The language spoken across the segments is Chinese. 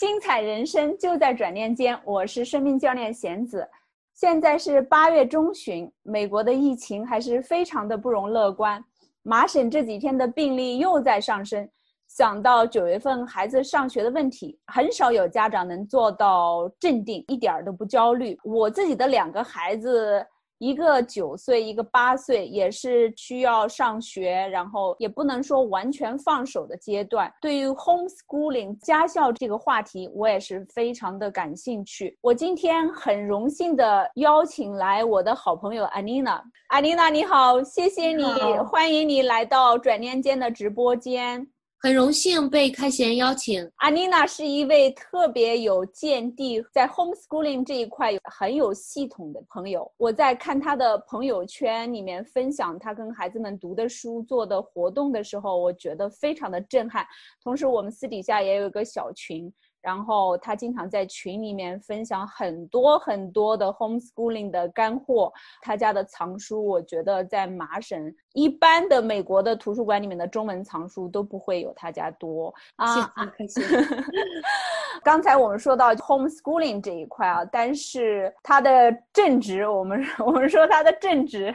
精彩人生就在转念间，我是生命教练贤子。现在是八月中旬，美国的疫情还是非常的不容乐观。麻省这几天的病例又在上升。想到九月份孩子上学的问题，很少有家长能做到镇定，一点儿都不焦虑。我自己的两个孩子。一个九岁，一个八岁，也是需要上学，然后也不能说完全放手的阶段。对于 homeschooling 家校这个话题，我也是非常的感兴趣。我今天很荣幸的邀请来我的好朋友 Anina。Anina 你好，谢谢你，欢迎你来到转念间的直播间。很荣幸被开贤邀请。阿妮娜是一位特别有见地，在 homeschooling 这一块很有系统的朋友。我在看她的朋友圈里面分享她跟孩子们读的书、做的活动的时候，我觉得非常的震撼。同时，我们私底下也有一个小群。然后他经常在群里面分享很多很多的 homeschooling 的干货，他家的藏书，我觉得在麻省一般的美国的图书馆里面的中文藏书都不会有他家多啊。谢谢。刚才我们说到 homeschooling 这一块啊，但是他的正职，我们我们说他的正职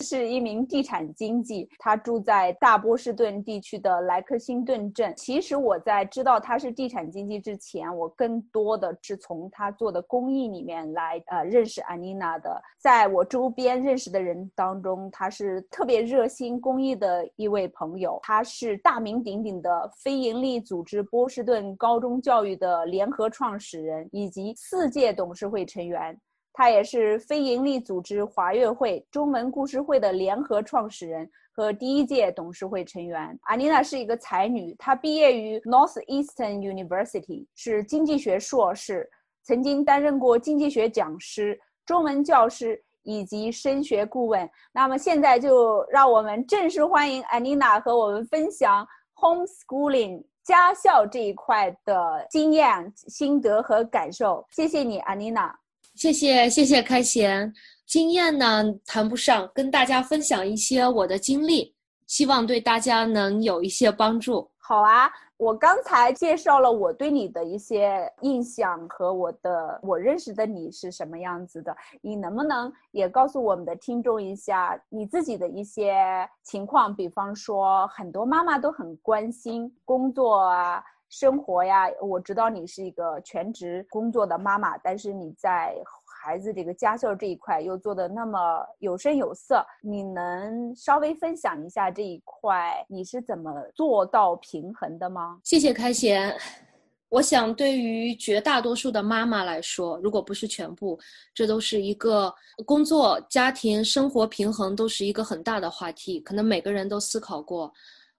是一名地产经纪，他住在大波士顿地区的莱克辛顿镇。其实我在知道他是地产经纪之前，我更多的是从他做的公益里面来呃认识安妮娜的。在我周边认识的人当中，他是特别热心公益的一位朋友。他是大名鼎鼎的非营利组织波士顿高中教育的联合创始人以及四届董事会成员。他也是非营利组织华乐会中文故事会的联合创始人。和第一届董事会成员阿妮娜是一个才女，她毕业于 Northeastern University，是经济学硕士，曾经担任过经济学讲师、中文教师以及升学顾问。那么现在就让我们正式欢迎安妮娜和我们分享 homeschooling 家校这一块的经验、心得和感受。谢谢你，安妮娜。谢谢，谢谢开贤。经验呢谈不上，跟大家分享一些我的经历，希望对大家能有一些帮助。好啊，我刚才介绍了我对你的一些印象和我的我认识的你是什么样子的，你能不能也告诉我们的听众一下你自己的一些情况？比方说，很多妈妈都很关心工作啊、生活呀。我知道你是一个全职工作的妈妈，但是你在。孩子这个家教这一块又做的那么有声有色，你能稍微分享一下这一块你是怎么做到平衡的吗？谢谢开贤。我想对于绝大多数的妈妈来说，如果不是全部，这都是一个工作、家庭、生活平衡都是一个很大的话题。可能每个人都思考过。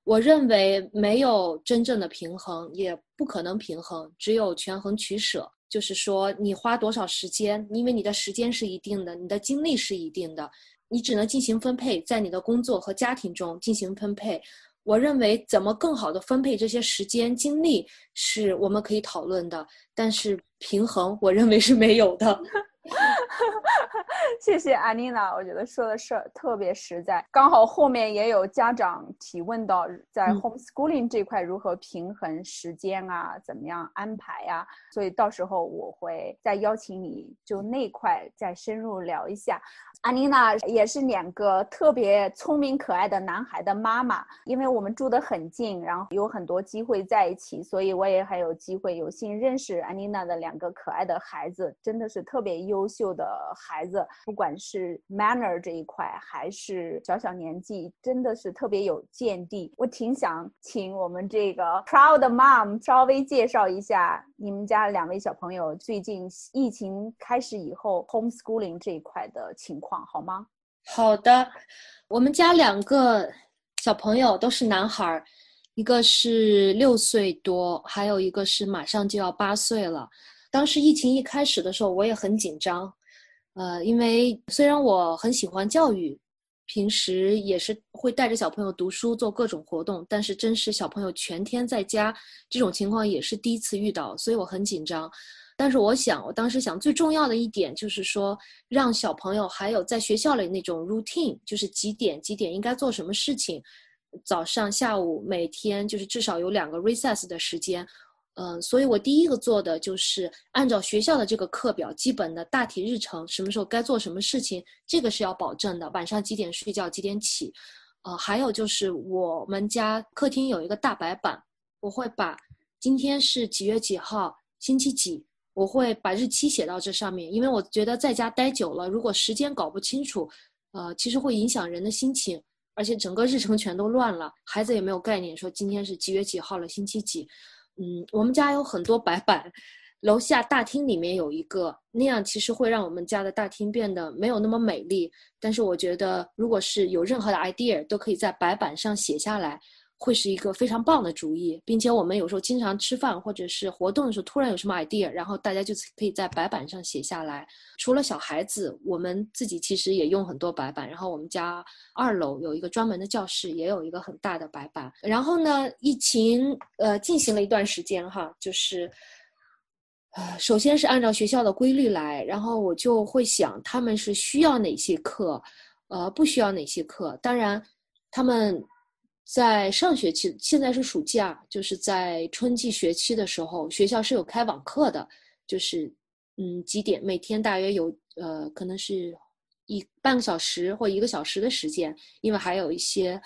我认为没有真正的平衡，也不可能平衡，只有权衡取舍。就是说，你花多少时间？因为你的时间是一定的，你的精力是一定的，你只能进行分配，在你的工作和家庭中进行分配。我认为，怎么更好的分配这些时间精力，是我们可以讨论的。但是平衡，我认为是没有的。谢谢安妮娜，我觉得说的是特别实在。刚好后面也有家长提问到，在 homeschooling 这块如何平衡时间啊，怎么样安排呀？所以到时候我会再邀请你就那块再深入聊一下。安妮娜也是两个特别聪明可爱的男孩的妈妈，因为我们住得很近，然后有很多机会在一起，所以我也很有机会有幸认识安妮娜的两个可爱的孩子，真的是特别优秀的孩子，不管是 manner 这一块，还是小小年纪，真的是特别有见地。我挺想请我们这个 proud mom 稍微介绍一下你们家两位小朋友最近疫情开始以后 homeschooling 这一块的情况。好吗？好的，我们家两个小朋友都是男孩，一个是六岁多，还有一个是马上就要八岁了。当时疫情一开始的时候，我也很紧张，呃，因为虽然我很喜欢教育，平时也是会带着小朋友读书、做各种活动，但是真是小朋友全天在家这种情况也是第一次遇到，所以我很紧张。但是我想，我当时想最重要的一点就是说，让小朋友还有在学校里那种 routine，就是几点几点应该做什么事情，早上、下午每天就是至少有两个 recess 的时间，嗯，所以我第一个做的就是按照学校的这个课表，基本的大体日程，什么时候该做什么事情，这个是要保证的。晚上几点睡觉，几点起。呃，还有就是我们家客厅有一个大白板，我会把今天是几月几号，星期几，我会把日期写到这上面，因为我觉得在家待久了，如果时间搞不清楚，呃，其实会影响人的心情，而且整个日程全都乱了，孩子也没有概念，说今天是几月几号了，星期几。嗯，我们家有很多白板，楼下大厅里面有一个，那样其实会让我们家的大厅变得没有那么美丽。但是我觉得，如果是有任何的 idea，都可以在白板上写下来。会是一个非常棒的主意，并且我们有时候经常吃饭或者是活动的时候，突然有什么 idea，然后大家就可以在白板上写下来。除了小孩子，我们自己其实也用很多白板。然后我们家二楼有一个专门的教室，也有一个很大的白板。然后呢，疫情呃进行了一段时间哈，就是呃，首先是按照学校的规律来，然后我就会想他们是需要哪些课，呃，不需要哪些课。当然，他们。在上学期，现在是暑假，就是在春季学期的时候，学校是有开网课的，就是嗯几点每天大约有呃可能是一半个小时或一个小时的时间，因为还有一些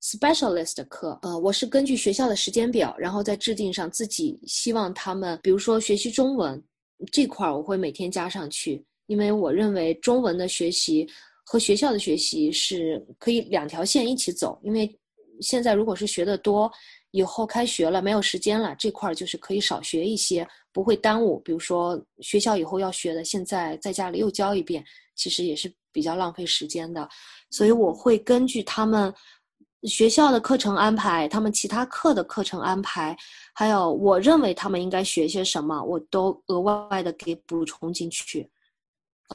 specialist 的课，呃，我是根据学校的时间表，然后再制定上自己希望他们，比如说学习中文这块儿，我会每天加上去，因为我认为中文的学习和学校的学习是可以两条线一起走，因为。现在如果是学的多，以后开学了没有时间了，这块儿就是可以少学一些，不会耽误。比如说学校以后要学的，现在在家里又教一遍，其实也是比较浪费时间的。所以我会根据他们学校的课程安排，他们其他课的课程安排，还有我认为他们应该学些什么，我都额外的给补充进去。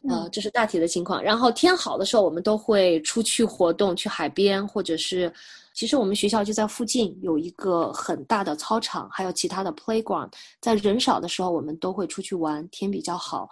呃，这是大体的情况。然后天好的时候，我们都会出去活动，去海边或者是。其实我们学校就在附近，有一个很大的操场，还有其他的 playground。在人少的时候，我们都会出去玩，天比较好。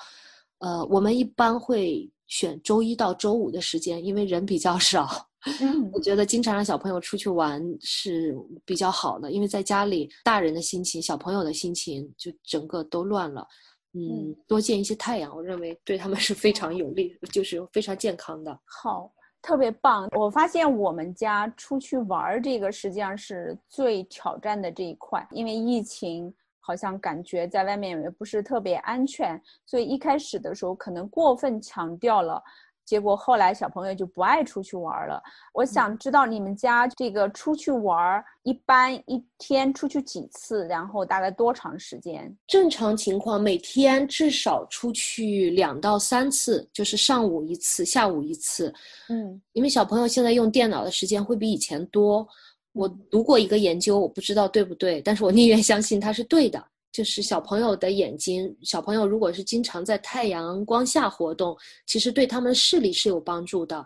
呃，我们一般会选周一到周五的时间，因为人比较少。嗯，我觉得经常让小朋友出去玩是比较好的，因为在家里，大人的心情、小朋友的心情就整个都乱了。嗯，多见一些太阳，我认为对他们是非常有利，就是非常健康的。好。特别棒！我发现我们家出去玩儿这个实际上是最挑战的这一块，因为疫情好像感觉在外面也不是特别安全，所以一开始的时候可能过分强调了。结果后来小朋友就不爱出去玩了。我想知道你们家这个出去玩一般一天出去几次，然后大概多长时间？正常情况每天至少出去两到三次，就是上午一次，下午一次。嗯，因为小朋友现在用电脑的时间会比以前多。我读过一个研究，我不知道对不对，但是我宁愿相信它是对的。就是小朋友的眼睛，小朋友如果是经常在太阳光下活动，其实对他们视力是有帮助的。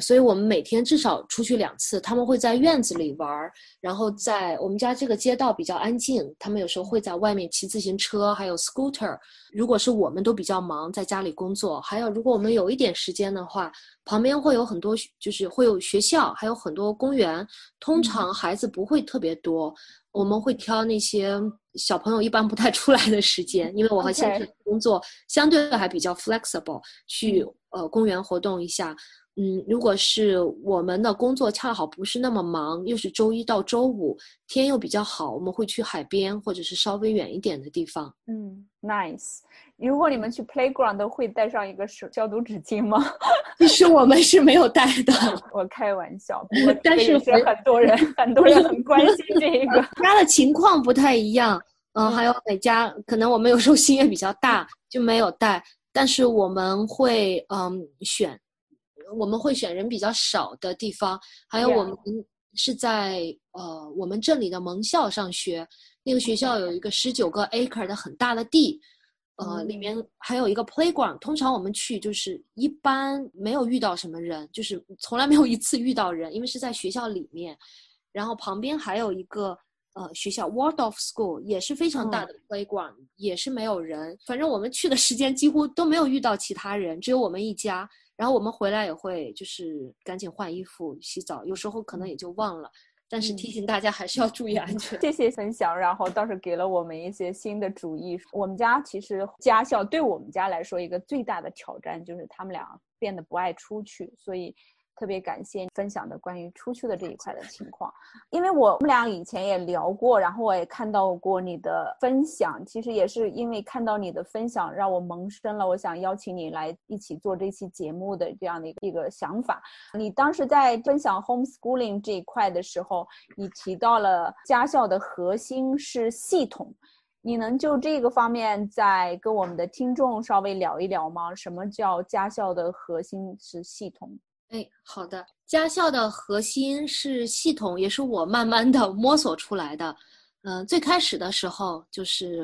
所以我们每天至少出去两次，他们会在院子里玩儿，然后在我们家这个街道比较安静，他们有时候会在外面骑自行车，还有 scooter。如果是我们都比较忙，在家里工作，还有如果我们有一点时间的话，旁边会有很多，就是会有学校，还有很多公园。通常孩子不会特别多。我们会挑那些小朋友一般不太出来的时间，因为我和先生工作相对还比较 flexible，去呃公园活动一下。嗯，如果是我们的工作恰好不是那么忙，又是周一到周五，天又比较好，我们会去海边或者是稍微远一点的地方。嗯，nice。如果你们去 playground 都会带上一个手消毒纸巾吗？其实我们是没有带的，我开玩笑。但是很多人很多人很关心这个。家的情况不太一样，嗯，还有每家可能我们有时候心也比较大，就没有带。但是我们会嗯选。我们会选人比较少的地方，还有我们是在呃我们镇里的盟校上学，那个学校有一个十九个 acre 的很大的地，呃里面还有一个 playground。通常我们去就是一般没有遇到什么人，就是从来没有一次遇到人，因为是在学校里面。然后旁边还有一个呃学校 Waldorf School 也是非常大的 playground，也是没有人。反正我们去的时间几乎都没有遇到其他人，只有我们一家。然后我们回来也会就是赶紧换衣服、洗澡，有时候可能也就忘了。但是提醒大家还是要注意安全。谢谢分享，然后倒是给了我们一些新的主意。我们家其实家校对我们家来说一个最大的挑战就是他们俩变得不爱出去，所以。特别感谢分享的关于出去的这一块的情 况，因为我们俩以前也聊过，然后我也看到过你的分享。其实也是因为看到你的分享，让我萌生了我想邀请你来一起做这期节目的这样的一个一个想法。你当时在分享 homeschooling 这一块的时候，你提到了家校的核心是系统，你能就这个方面再跟我们的听众稍微聊一聊吗？什么叫家校的核心是系统？哎，好的。家校的核心是系统，也是我慢慢的摸索出来的。嗯，最开始的时候就是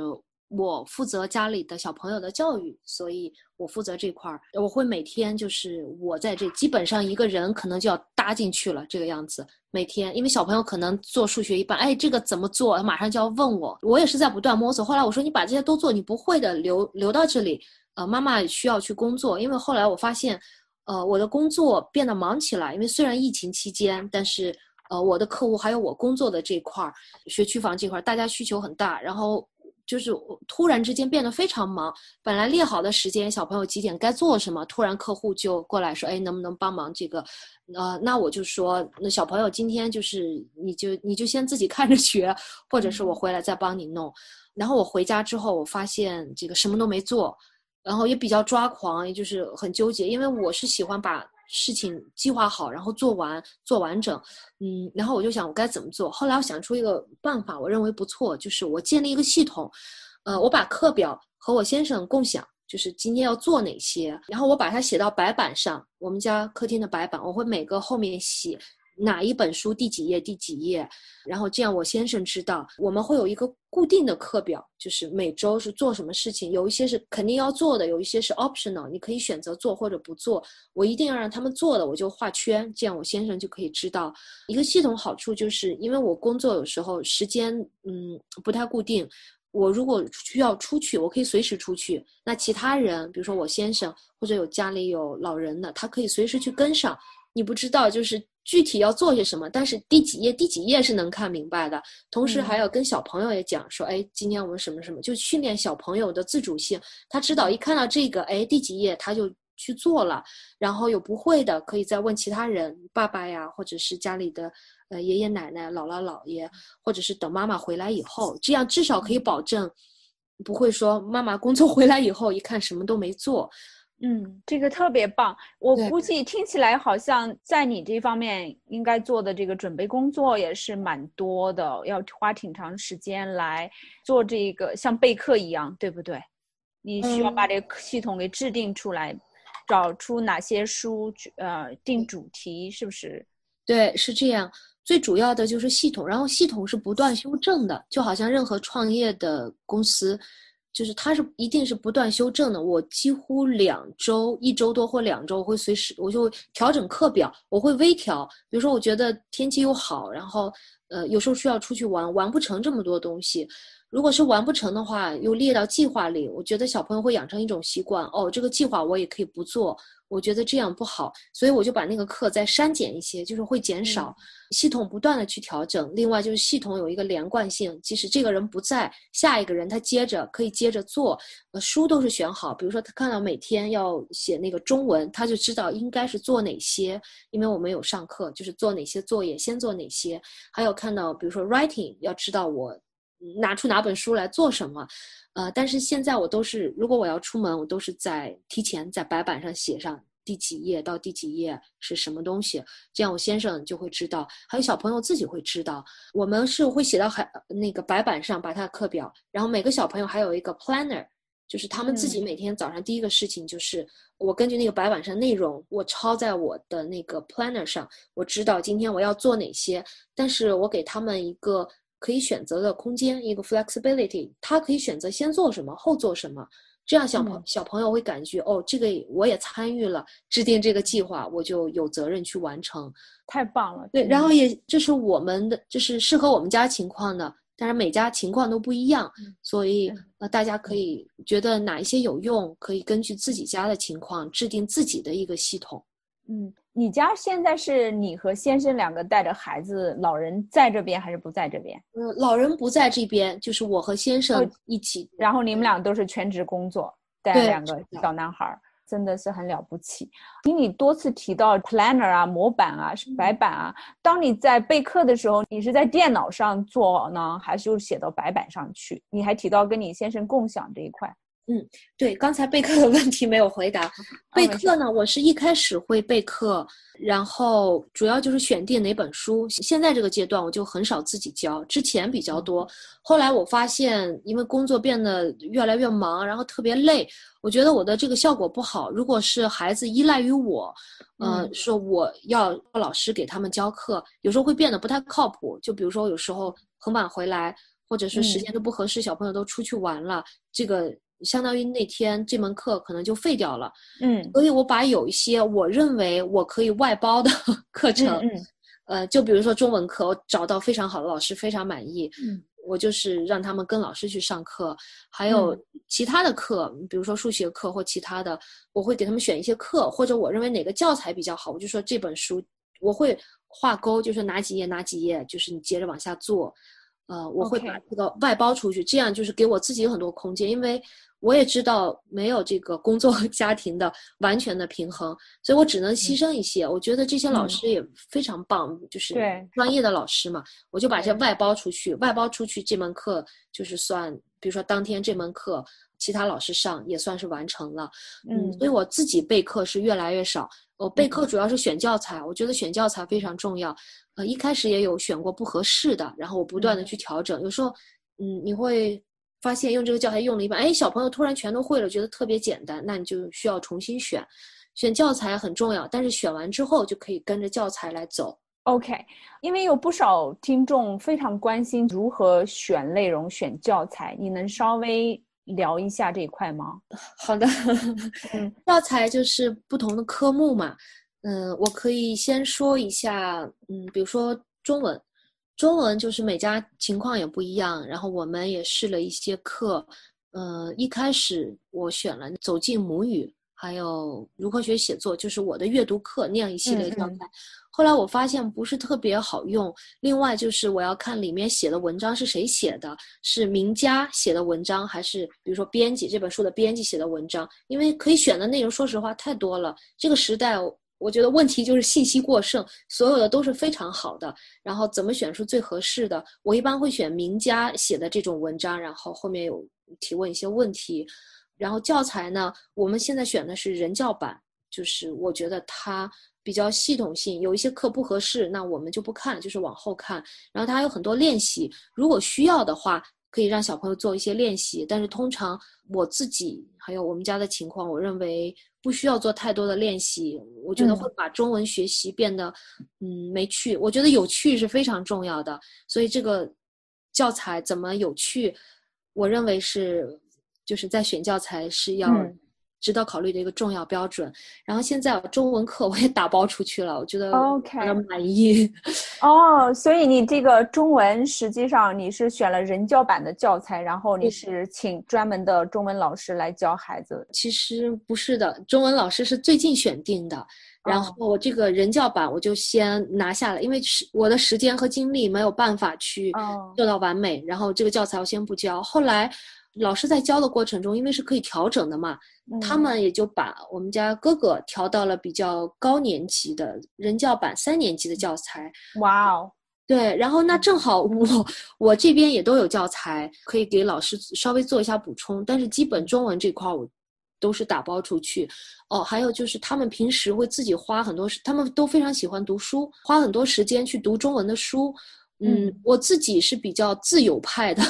我负责家里的小朋友的教育，所以我负责这块儿。我会每天就是我在这，基本上一个人可能就要搭进去了这个样子。每天，因为小朋友可能做数学一半，哎，这个怎么做？马上就要问我，我也是在不断摸索。后来我说，你把这些都做，你不会的留留到这里。呃，妈妈需要去工作，因为后来我发现。呃，我的工作变得忙起来，因为虽然疫情期间，但是呃，我的客户还有我工作的这块儿，学区房这块儿，大家需求很大，然后就是突然之间变得非常忙。本来列好的时间，小朋友几点该做什么，突然客户就过来说，哎，能不能帮忙这个？呃，那我就说，那小朋友今天就是你就你就先自己看着学，或者是我回来再帮你弄。然后我回家之后，我发现这个什么都没做。然后也比较抓狂，也就是很纠结，因为我是喜欢把事情计划好，然后做完做完整，嗯，然后我就想我该怎么做。后来我想出一个办法，我认为不错，就是我建立一个系统，呃，我把课表和我先生共享，就是今天要做哪些，然后我把它写到白板上，我们家客厅的白板，我会每个后面写。哪一本书第几页第几页，然后这样我先生知道我们会有一个固定的课表，就是每周是做什么事情，有一些是肯定要做的，有一些是 optional，你可以选择做或者不做。我一定要让他们做的，我就画圈，这样我先生就可以知道。一个系统好处就是，因为我工作有时候时间嗯不太固定，我如果需要出去，我可以随时出去。那其他人，比如说我先生或者有家里有老人的，他可以随时去跟上。你不知道就是。具体要做些什么，但是第几页第几页是能看明白的。同时还要跟小朋友也讲说，哎，今天我们什么什么，就训练小朋友的自主性。他知道一看到这个，哎，第几页他就去做了。然后有不会的，可以再问其他人，爸爸呀，或者是家里的呃爷爷奶奶、姥姥姥爷，或者是等妈妈回来以后，这样至少可以保证不会说妈妈工作回来以后一看什么都没做。嗯，这个特别棒。我估计听起来好像在你这方面应该做的这个准备工作也是蛮多的，要花挺长时间来做这个像备课一样，对不对？你需要把这个系统给制定出来，找出哪些书，呃，定主题，是不是？对，是这样。最主要的就是系统，然后系统是不断修正的，就好像任何创业的公司。就是它是一定是不断修正的，我几乎两周、一周多或两周，我会随时我就调整课表，我会微调。比如说，我觉得天气又好，然后呃有时候需要出去玩，玩不成这么多东西。如果是完不成的话，又列到计划里，我觉得小朋友会养成一种习惯，哦，这个计划我也可以不做。我觉得这样不好，所以我就把那个课再删减一些，就是会减少。系统不断的去调整。另外就是系统有一个连贯性，即使这个人不在，下一个人他接着可以接着做。呃，书都是选好，比如说他看到每天要写那个中文，他就知道应该是做哪些，因为我们有上课，就是做哪些作业，先做哪些。还有看到比如说 writing，要知道我拿出哪本书来做什么。呃，但是现在我都是，如果我要出门，我都是在提前在白板上写上第几页到第几页是什么东西，这样我先生就会知道，还有小朋友自己会知道。我们是会写到海那个白板上，把他的课表，然后每个小朋友还有一个 planner，就是他们自己每天早上第一个事情就是我根据那个白板上内容，我抄在我的那个 planner 上，我知道今天我要做哪些，但是我给他们一个。可以选择的空间，一个 flexibility，他可以选择先做什么，后做什么，这样小朋小朋友会感觉哦，这个我也参与了制定这个计划，我就有责任去完成，太棒了。对，然后也这是我们的，就是适合我们家情况的，但是每家情况都不一样，所以呃，大家可以觉得哪一些有用，可以根据自己家的情况制定自己的一个系统。嗯，你家现在是你和先生两个带着孩子，老人在这边还是不在这边？嗯，老人不在这边，就是我和先生一起。然后你们俩都是全职工作，带两个小男孩，真的是很了不起。听你多次提到 planner 啊、模板啊、白板啊，当你在备课的时候，你是在电脑上做呢，还是写到白板上去？你还提到跟你先生共享这一块。嗯，对，刚才备课的问题没有回答。备课呢，我是一开始会备课，然后主要就是选定哪本书。现在这个阶段，我就很少自己教，之前比较多。后来我发现，因为工作变得越来越忙，然后特别累，我觉得我的这个效果不好。如果是孩子依赖于我，嗯，说我要老师给他们教课，有时候会变得不太靠谱。就比如说，有时候很晚回来，或者是时间都不合适，小朋友都出去玩了，这个。相当于那天这门课可能就废掉了，嗯，所以我把有一些我认为我可以外包的 课程，嗯，呃，就比如说中文课，我找到非常好的老师，非常满意，嗯，我就是让他们跟老师去上课，还有其他的课，比如说数学课或其他的，我会给他们选一些课，或者我认为哪个教材比较好，我就说这本书我会画勾，就是哪几页哪几页，就是你接着往下做，呃，我会把这个外包出去，这样就是给我自己有很多空间，因为。我也知道没有这个工作和家庭的完全的平衡，所以我只能牺牲一些。我觉得这些老师也非常棒，就是专业的老师嘛，我就把这外包出去。外包出去这门课就是算，比如说当天这门课其他老师上也算是完成了。嗯，所以我自己备课是越来越少。我备课主要是选教材，我觉得选教材非常重要。呃，一开始也有选过不合适的，然后我不断的去调整。有时候，嗯，你会。发现用这个教材用了一半，哎，小朋友突然全都会了，觉得特别简单，那你就需要重新选。选教材很重要，但是选完之后就可以跟着教材来走。OK，因为有不少听众非常关心如何选内容、选教材，你能稍微聊一下这一块吗？好的，教材就是不同的科目嘛，嗯，我可以先说一下，嗯，比如说中文。中文就是每家情况也不一样，然后我们也试了一些课，呃，一开始我选了走进母语，还有如何学写作，就是我的阅读课那样一系列教材。后来我发现不是特别好用，另外就是我要看里面写的文章是谁写的，是名家写的文章，还是比如说编辑这本书的编辑写的文章？因为可以选的内容，说实话太多了。这个时代。我觉得问题就是信息过剩，所有的都是非常好的，然后怎么选出最合适的？我一般会选名家写的这种文章，然后后面有提问一些问题，然后教材呢，我们现在选的是人教版，就是我觉得它比较系统性，有一些课不合适，那我们就不看，就是往后看，然后它还有很多练习，如果需要的话。可以让小朋友做一些练习，但是通常我自己还有我们家的情况，我认为不需要做太多的练习。我觉得会把中文学习变得，嗯，没趣。我觉得有趣是非常重要的，所以这个教材怎么有趣，我认为是就是在选教材是要。值得考虑的一个重要标准。然后现在中文课我也打包出去了，我觉得 OK，满意。哦，所以你这个中文实际上你是选了人教版的教材，然后你是请专门的中文老师来教孩子。其实不是的，中文老师是最近选定的。然后我这个人教版我就先拿下了，因为是我的时间和精力没有办法去做到完美。然后这个教材我先不教。后来老师在教的过程中，因为是可以调整的嘛。他们也就把我们家哥哥调到了比较高年级的人教版三年级的教材。哇哦，对，然后那正好我我这边也都有教材，可以给老师稍微做一下补充。但是基本中文这块我都是打包出去。哦，还有就是他们平时会自己花很多时，他们都非常喜欢读书，花很多时间去读中文的书。嗯，我自己是比较自由派的，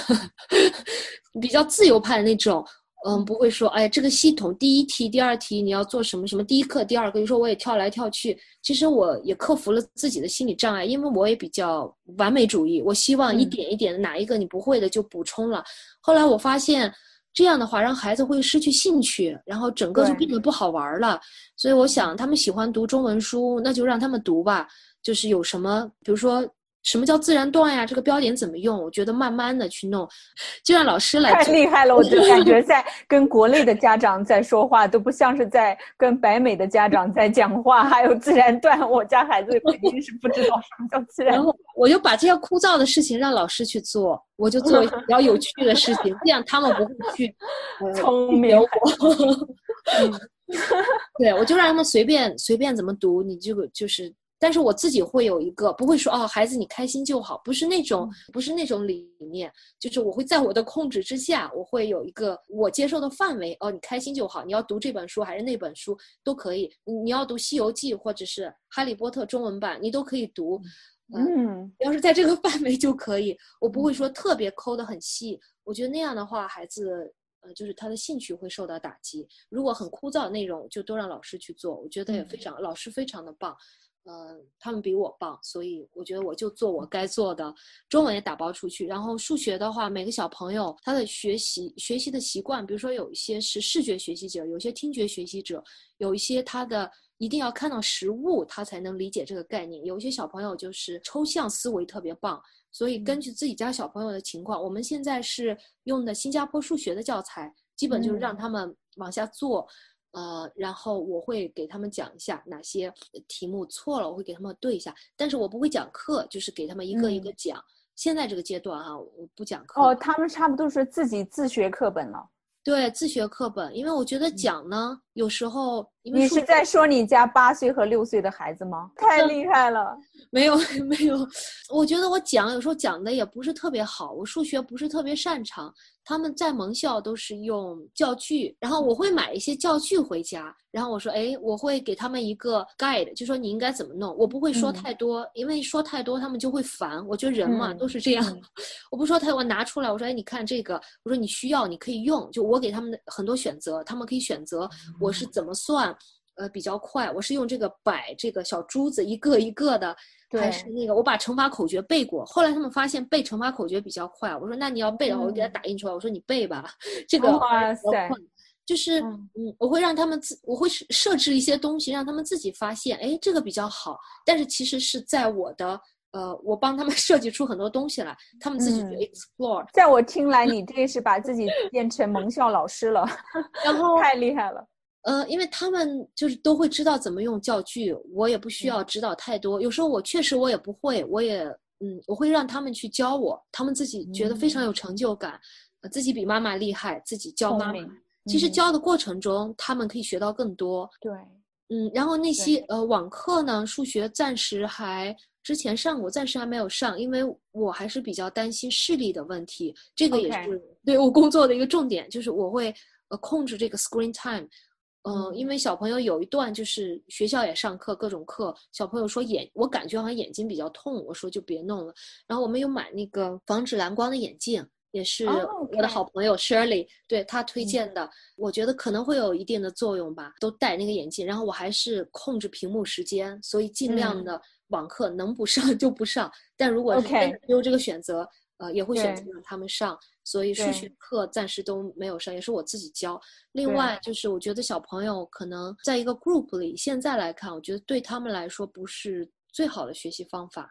比较自由派的那种。嗯，不会说，哎，这个系统第一题、第二题你要做什么什么？第一课、第二课，就说我也跳来跳去。其实我也克服了自己的心理障碍，因为我也比较完美主义，我希望一点一点的，哪一个你不会的就补充了。后来我发现这样的话，让孩子会失去兴趣，然后整个就变得不好玩了。所以我想，他们喜欢读中文书，那就让他们读吧。就是有什么，比如说什么叫自然段呀？这个标点怎么用？我觉得慢慢的去弄，就让老师来。太厉害了！我就 感觉在跟国内的家长在说话，都不像是在跟北美的家长在讲话。还有自然段，我家孩子肯定是不知道什么叫自然。然后我就把这些枯燥的事情让老师去做，我就做比较有趣的事情，这样他们不会去聪明我。对，我就让他们随便随便怎么读，你就就是。但是我自己会有一个，不会说哦，孩子你开心就好，不是那种，不是那种理念，就是我会在我的控制之下，我会有一个我接受的范围。哦，你开心就好，你要读这本书还是那本书都可以，你要读《西游记》或者是《哈利波特》中文版，你都可以读。嗯，要是在这个 范围就可以，我不会说特别抠的很细。我觉得那样的话，孩子呃，就是他的兴趣会受到打击。如果很枯燥内容，就都让老师去做，我觉得也非常，老师非常的棒。呃，他们比我棒，所以我觉得我就做我该做的。中文也打包出去，然后数学的话，每个小朋友他的学习学习的习惯，比如说有一些是视觉学习者，有些听觉学习者，有一些他的一定要看到实物，他才能理解这个概念。有一些小朋友就是抽象思维特别棒，所以根据自己家小朋友的情况，我们现在是用的新加坡数学的教材，基本就是让他们往下做。呃，然后我会给他们讲一下哪些题目错了，我会给他们对一下，但是我不会讲课，就是给他们一个一个讲。现在这个阶段哈，我不讲课。哦，他们差不多是自己自学课本了。对，自学课本，因为我觉得讲呢，有时候你是在说你家八岁和六岁的孩子吗？太厉害了。没有 没有，我觉得我讲有时候讲的也不是特别好，我数学不是特别擅长。他们在盟校都是用教具，然后我会买一些教具回家，然后我说，哎，我会给他们一个 guide，就说你应该怎么弄。我不会说太多，因为说太多他们就会烦。我觉得人嘛都是这样，我不说太多，我拿出来，我说，哎，你看这个，我说你需要你可以用，就我给他们的很多选择，他们可以选择我是怎么算，呃，比较快，我是用这个摆这个小珠子一个一个的。还是那个，我把乘法口诀背过。后来他们发现背乘法口诀比较快。我说：“那你要背的话，我给他打印出来。”我说：“你背吧，这个哇塞，就是嗯，我会让他们自，我会设置一些东西，让他们自己发现，哎，这个比较好。但是其实是在我的呃，我帮他们 设计出很多东西来，他们自己去 explore。在我听来，你这是把自己变成萌校老师了，然后 太厉害了。呃，因为他们就是都会知道怎么用教具，我也不需要指导太多。有时候我确实我也不会，我也嗯，我会让他们去教我，他们自己觉得非常有成就感，自己比妈妈厉害，自己教妈妈。其实教的过程中，他们可以学到更多。对，嗯，然后那些呃网课呢，数学暂时还之前上过，暂时还没有上，因为我还是比较担心视力的问题。这个也是对我工作的一个重点，就是我会呃控制这个 screen time。嗯，因为小朋友有一段就是学校也上课，各种课，小朋友说眼，我感觉好像眼睛比较痛，我说就别弄了。然后我们有买那个防止蓝光的眼镜，也是我的好朋友 Shirley 对他推荐的，我觉得可能会有一定的作用吧。都戴那个眼镜，然后我还是控制屏幕时间，所以尽量的网课能不上 就不上。但如果是有这个选择，呃，也会选择让他们上。所以数学课暂时都没有上，也是我自己教。另外就是我觉得小朋友可能在一个 group 里，现在来看，我觉得对他们来说不是最好的学习方法。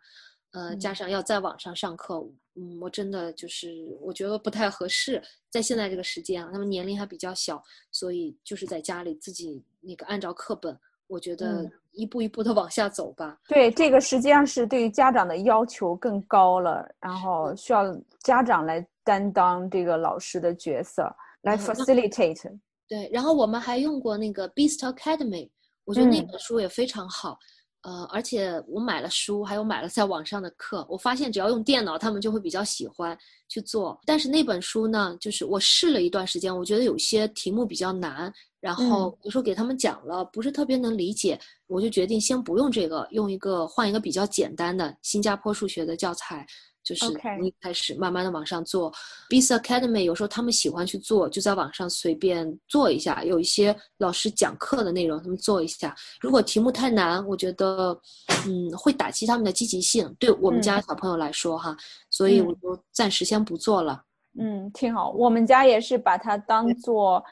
呃，加上要在网上上课，嗯，我真的就是我觉得不太合适。在现在这个时间啊，他们年龄还比较小，所以就是在家里自己那个按照课本，我觉得一步一步的往下走吧。对，这个实际上是对于家长的要求更高了，然后需要家长来。担当这个老师的角色来 facilitate。对，然后我们还用过那个 Beast Academy，我觉得那本书也非常好。呃，而且我买了书，还有买了在网上的课，我发现只要用电脑，他们就会比较喜欢去做。但是那本书呢，就是我试了一段时间，我觉得有些题目比较难，然后有时候给他们讲了不是特别能理解，我就决定先不用这个，用一个换一个比较简单的新加坡数学的教材。就是一开始慢慢的往上做，Beast Academy 有时候他们喜欢去做，就在网上随便做一下，有一些老师讲课的内容，他们做一下。如果题目太难，我觉得，嗯，会打击他们的积极性。对我们家小朋友来说，哈，所以我就暂时先不做了。嗯，挺好。我们家也是把它当做。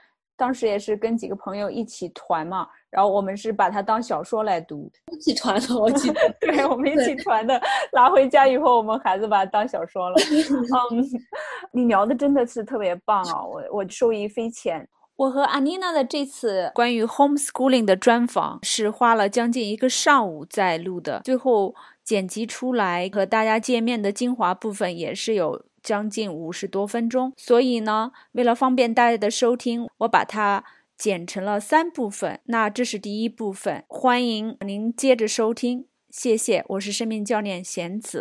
当时也是跟几个朋友一起团嘛，然后我们是把它当小说来读，一起团的，我记得。对，我们一起团的，拿回家以后，我们孩子把它当小说了。嗯，你聊的真的是特别棒啊，我我受益匪浅。我和阿妮娜的这次关于 homeschooling 的专访是花了将近一个上午在录的，最后剪辑出来和大家见面的精华部分也是有将近五十多分钟。所以呢，为了方便大家的收听，我把它剪成了三部分。那这是第一部分，欢迎您接着收听，谢谢。我是生命教练贤子。